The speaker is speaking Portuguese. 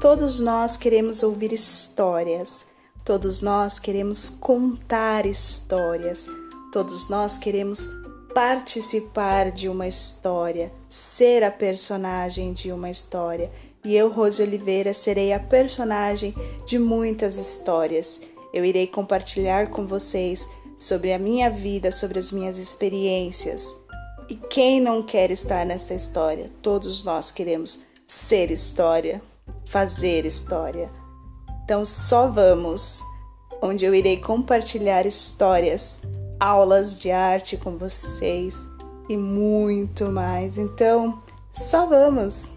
Todos nós queremos ouvir histórias, todos nós queremos contar histórias, todos nós queremos participar de uma história, ser a personagem de uma história. E eu, Rose Oliveira, serei a personagem de muitas histórias. Eu irei compartilhar com vocês sobre a minha vida, sobre as minhas experiências. E quem não quer estar nessa história? Todos nós queremos ser história, fazer história. Então só vamos, onde eu irei compartilhar histórias aulas de arte com vocês e muito mais. Então, só vamos!